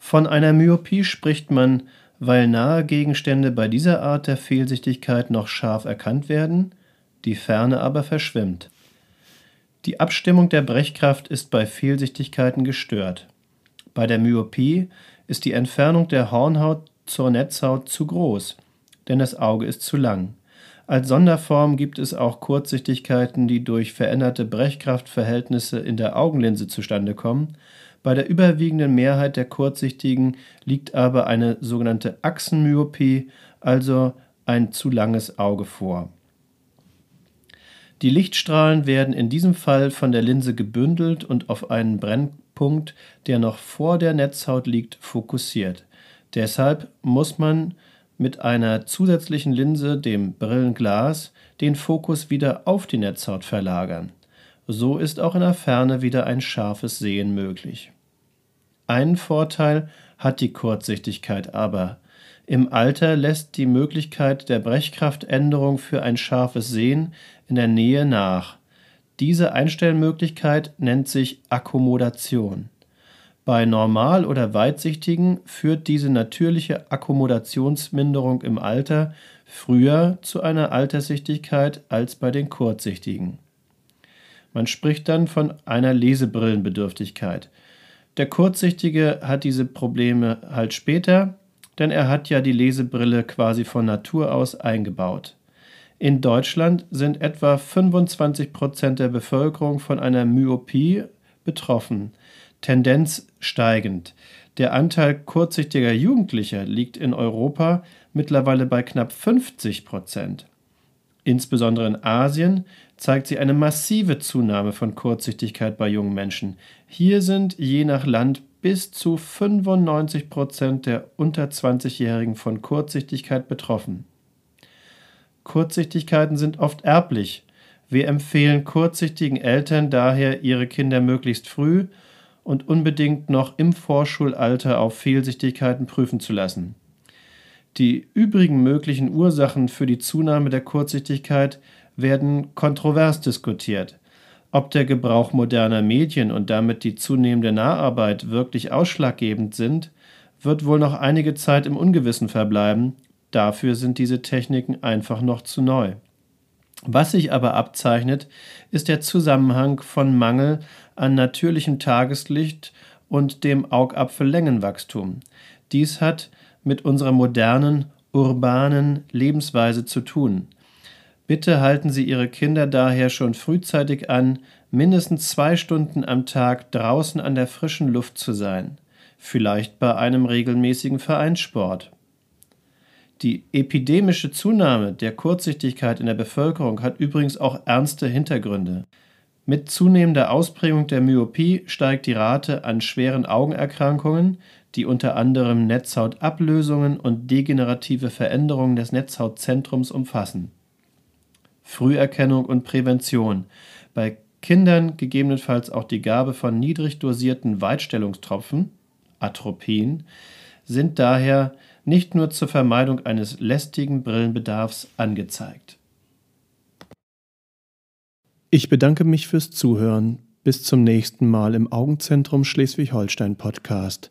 Von einer Myopie spricht man, weil nahe Gegenstände bei dieser Art der Fehlsichtigkeit noch scharf erkannt werden, die Ferne aber verschwimmt. Die Abstimmung der Brechkraft ist bei Fehlsichtigkeiten gestört. Bei der Myopie ist die Entfernung der Hornhaut zur Netzhaut zu groß, denn das Auge ist zu lang. Als Sonderform gibt es auch Kurzsichtigkeiten, die durch veränderte Brechkraftverhältnisse in der Augenlinse zustande kommen, bei der überwiegenden Mehrheit der Kurzsichtigen liegt aber eine sogenannte Achsenmyopie, also ein zu langes Auge vor. Die Lichtstrahlen werden in diesem Fall von der Linse gebündelt und auf einen Brennpunkt, der noch vor der Netzhaut liegt, fokussiert. Deshalb muss man mit einer zusätzlichen Linse, dem Brillenglas, den Fokus wieder auf die Netzhaut verlagern. So ist auch in der Ferne wieder ein scharfes Sehen möglich. Einen Vorteil hat die Kurzsichtigkeit aber. Im Alter lässt die Möglichkeit der Brechkraftänderung für ein scharfes Sehen in der Nähe nach. Diese Einstellmöglichkeit nennt sich Akkommodation. Bei Normal- oder Weitsichtigen führt diese natürliche Akkommodationsminderung im Alter früher zu einer Alterssichtigkeit als bei den Kurzsichtigen. Man spricht dann von einer Lesebrillenbedürftigkeit. Der Kurzsichtige hat diese Probleme halt später, denn er hat ja die Lesebrille quasi von Natur aus eingebaut. In Deutschland sind etwa 25 Prozent der Bevölkerung von einer Myopie betroffen, Tendenz steigend. Der Anteil kurzsichtiger Jugendlicher liegt in Europa mittlerweile bei knapp 50 Prozent. Insbesondere in Asien zeigt sich eine massive Zunahme von Kurzsichtigkeit bei jungen Menschen. Hier sind je nach Land bis zu 95 Prozent der unter 20-Jährigen von Kurzsichtigkeit betroffen. Kurzsichtigkeiten sind oft erblich. Wir empfehlen kurzsichtigen Eltern daher, ihre Kinder möglichst früh und unbedingt noch im Vorschulalter auf Fehlsichtigkeiten prüfen zu lassen. Die übrigen möglichen Ursachen für die Zunahme der Kurzsichtigkeit werden kontrovers diskutiert. Ob der Gebrauch moderner Medien und damit die zunehmende Naharbeit wirklich ausschlaggebend sind, wird wohl noch einige Zeit im Ungewissen verbleiben, dafür sind diese Techniken einfach noch zu neu. Was sich aber abzeichnet, ist der Zusammenhang von Mangel an natürlichem Tageslicht und dem Augapfellängenwachstum. Dies hat mit unserer modernen, urbanen Lebensweise zu tun. Bitte halten Sie Ihre Kinder daher schon frühzeitig an, mindestens zwei Stunden am Tag draußen an der frischen Luft zu sein, vielleicht bei einem regelmäßigen Vereinssport. Die epidemische Zunahme der Kurzsichtigkeit in der Bevölkerung hat übrigens auch ernste Hintergründe. Mit zunehmender Ausprägung der Myopie steigt die Rate an schweren Augenerkrankungen, die unter anderem Netzhautablösungen und degenerative Veränderungen des Netzhautzentrums umfassen. Früherkennung und Prävention. Bei Kindern gegebenenfalls auch die Gabe von niedrig dosierten Weitstellungstropfen, Atropin, sind daher nicht nur zur Vermeidung eines lästigen Brillenbedarfs angezeigt. Ich bedanke mich fürs Zuhören. Bis zum nächsten Mal im Augenzentrum Schleswig-Holstein Podcast.